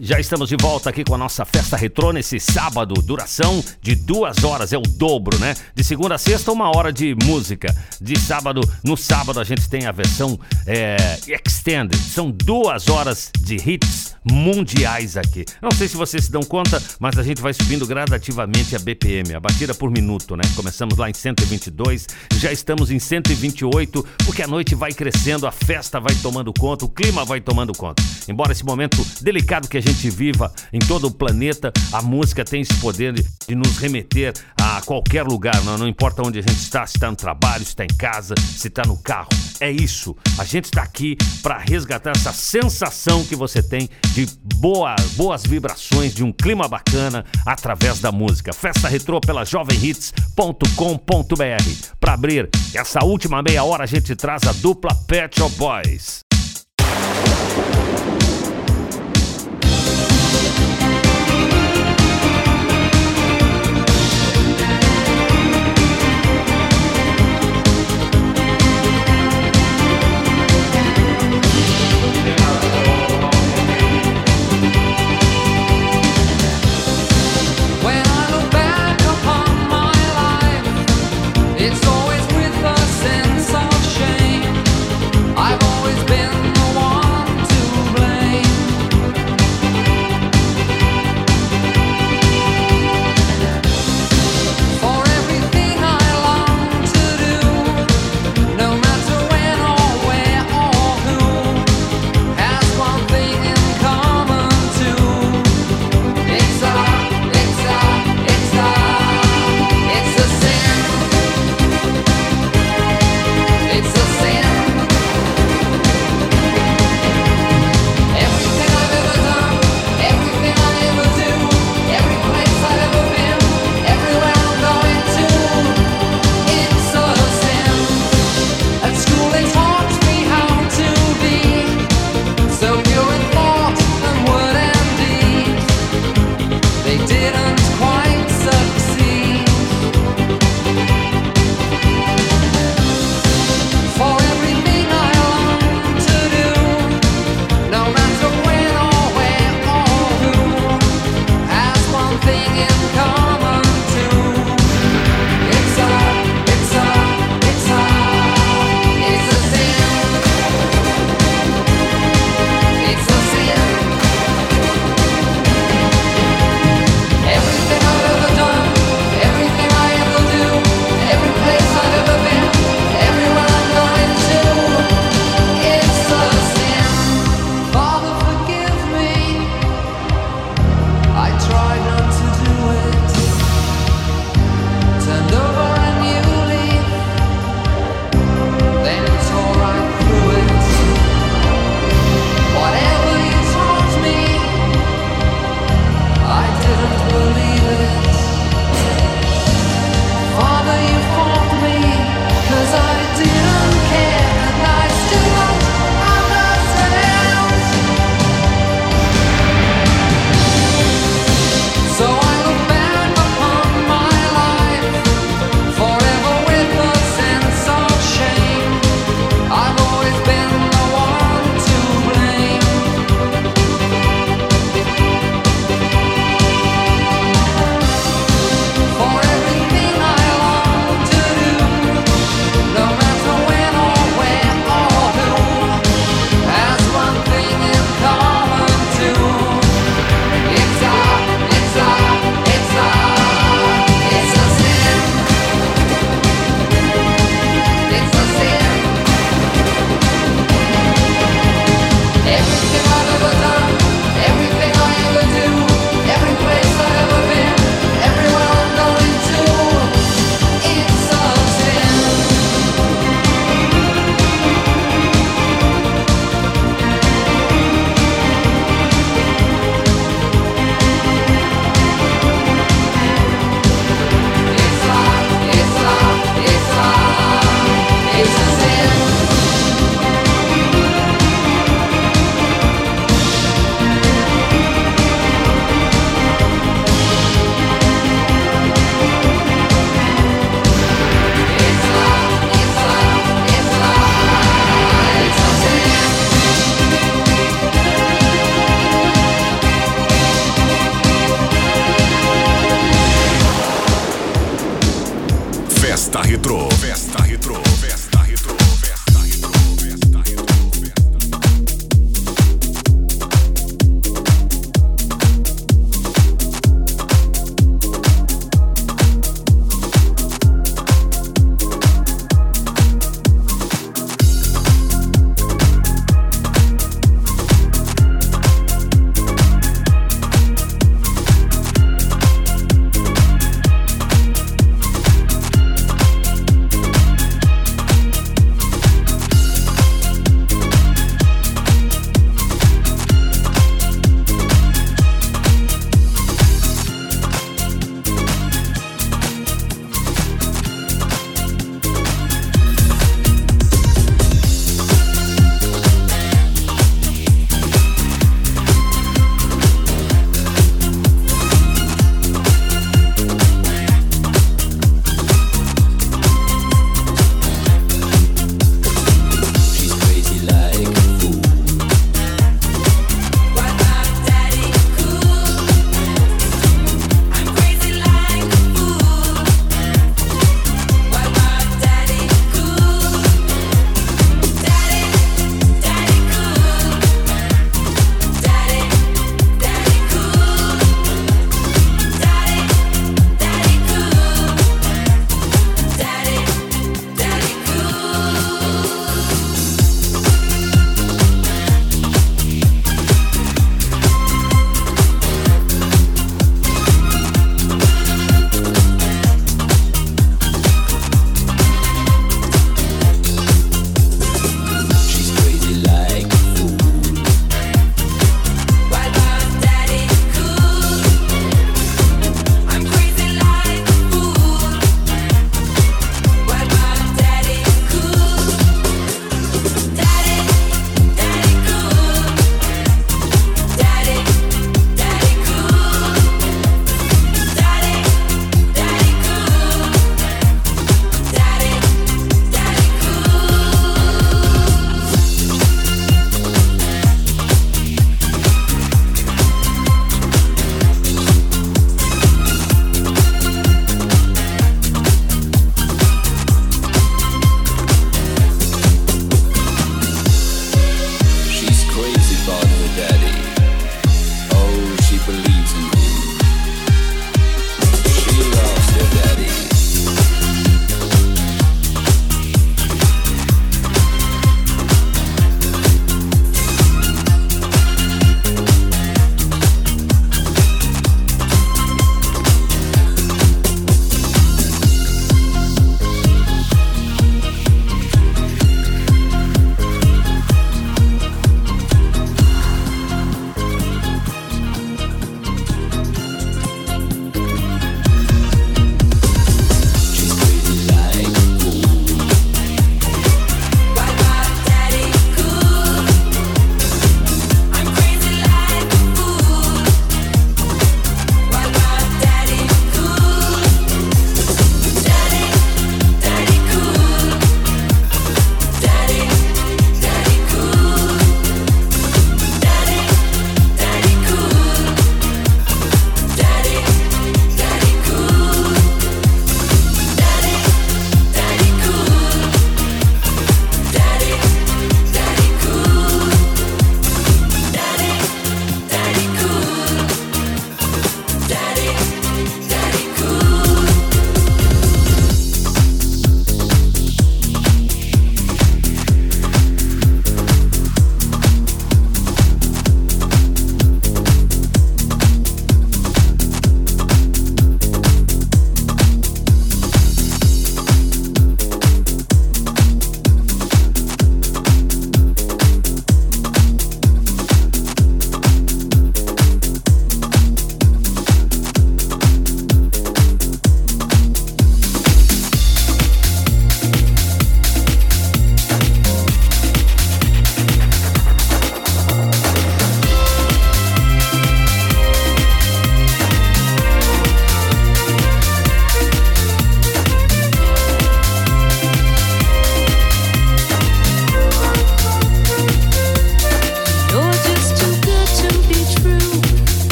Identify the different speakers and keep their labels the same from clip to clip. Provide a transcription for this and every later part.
Speaker 1: Já estamos de volta aqui com a nossa festa retrô nesse sábado. Duração de duas horas, é o dobro, né? De segunda a sexta, uma hora de música. De sábado, no sábado a gente tem a versão é, extended. São duas horas de hits mundiais aqui. Não sei se vocês se dão conta, mas a gente vai subindo gradativamente a BPM, a batida por minuto, né? Começamos lá em 122, já estamos em 128, porque a noite vai crescendo, a festa vai tomando conta, o clima vai tomando conta. Embora esse momento delicado que a gente viva em todo o planeta, a música tem esse poder de nos remeter a qualquer lugar, não, não importa onde a gente está, se está no trabalho, se está em casa, se está no carro. É isso. A gente está aqui para resgatar essa sensação que você tem de boa, boas vibrações, de um clima bacana através da música. Festa Retrô pela jovemhits.com.br. Para abrir essa última meia hora, a gente traz a dupla Pet Shop Boys.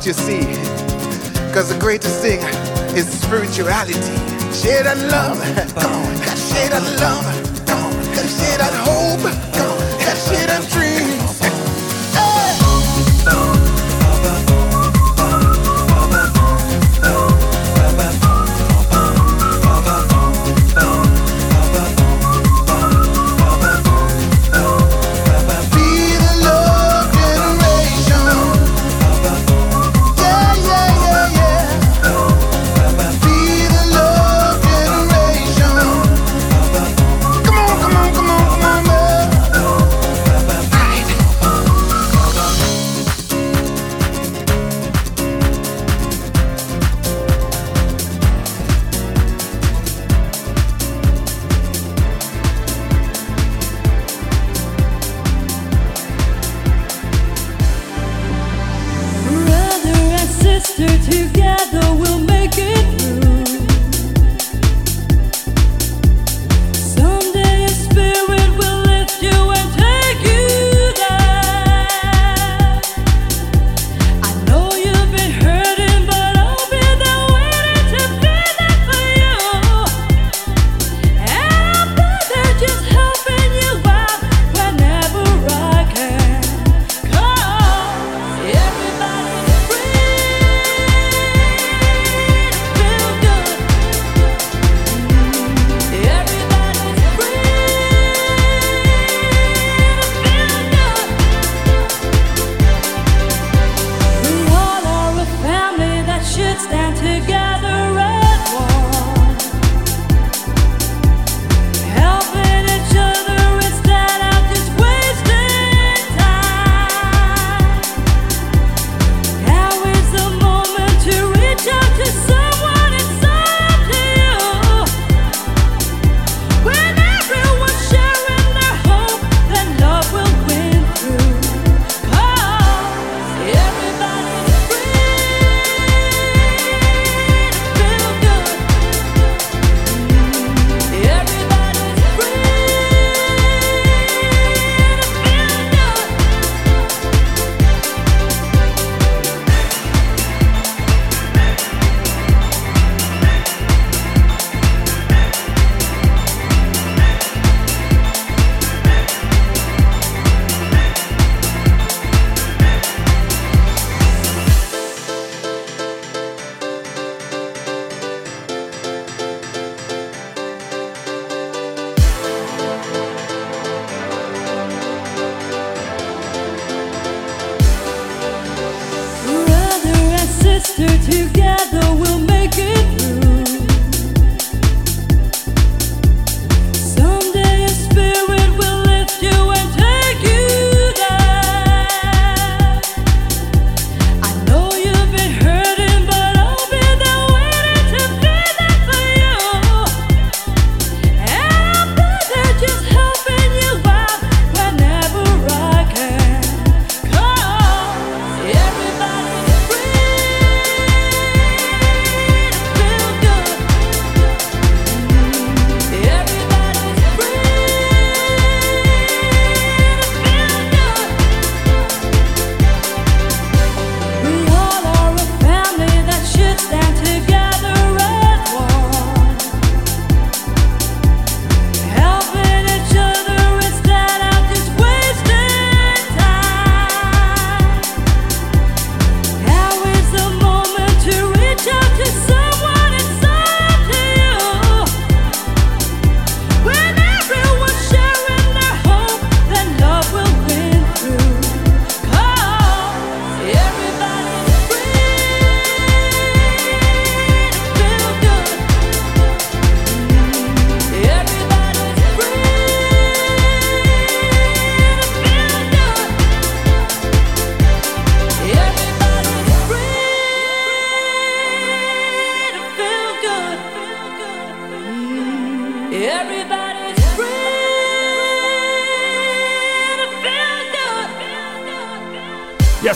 Speaker 2: what you see. Cause the greatest thing is spirituality. Share that love, come on. Share that love, come on. Share that hope.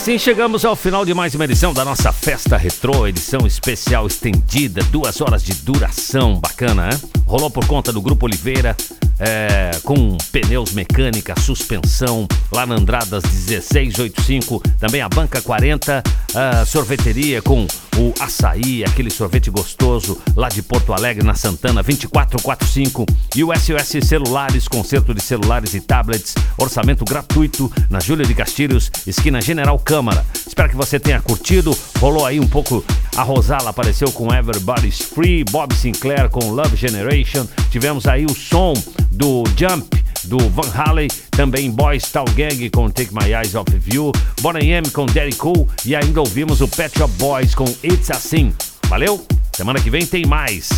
Speaker 1: Assim chegamos ao final de mais uma edição da nossa Festa Retrô, edição especial estendida, duas horas de duração, bacana, né? Rolou por conta do Grupo Oliveira, é, com pneus mecânica, suspensão, lá na Andradas 1685, também a Banca 40, a sorveteria com o açaí, aquele sorvete gostoso lá de Porto Alegre, na Santana 2445 e o SOS Celulares, conserto de celulares e tablets, orçamento gratuito na Júlia de Castilhos, esquina General Câmara. Espero que você tenha curtido. Rolou aí um pouco. A Rosala apareceu com Everybody's Free, Bob Sinclair com Love Generation. Tivemos aí o som do Jump do Van Halen, também Boys Tal Gang com Take My Eyes Off You, Bonnie M com Daddy Cool e ainda ouvimos o Pet Shop Boys com It's Assim. Valeu? Semana que vem tem mais.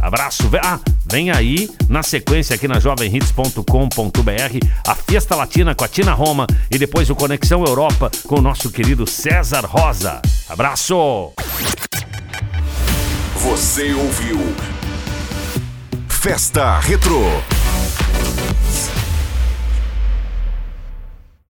Speaker 1: Abraço. Ah, vem aí na sequência aqui na jovemhits.com.br a Fiesta Latina com a Tina Roma e depois o Conexão Europa com o nosso querido César Rosa. Abraço.
Speaker 3: Você ouviu Festa Retro.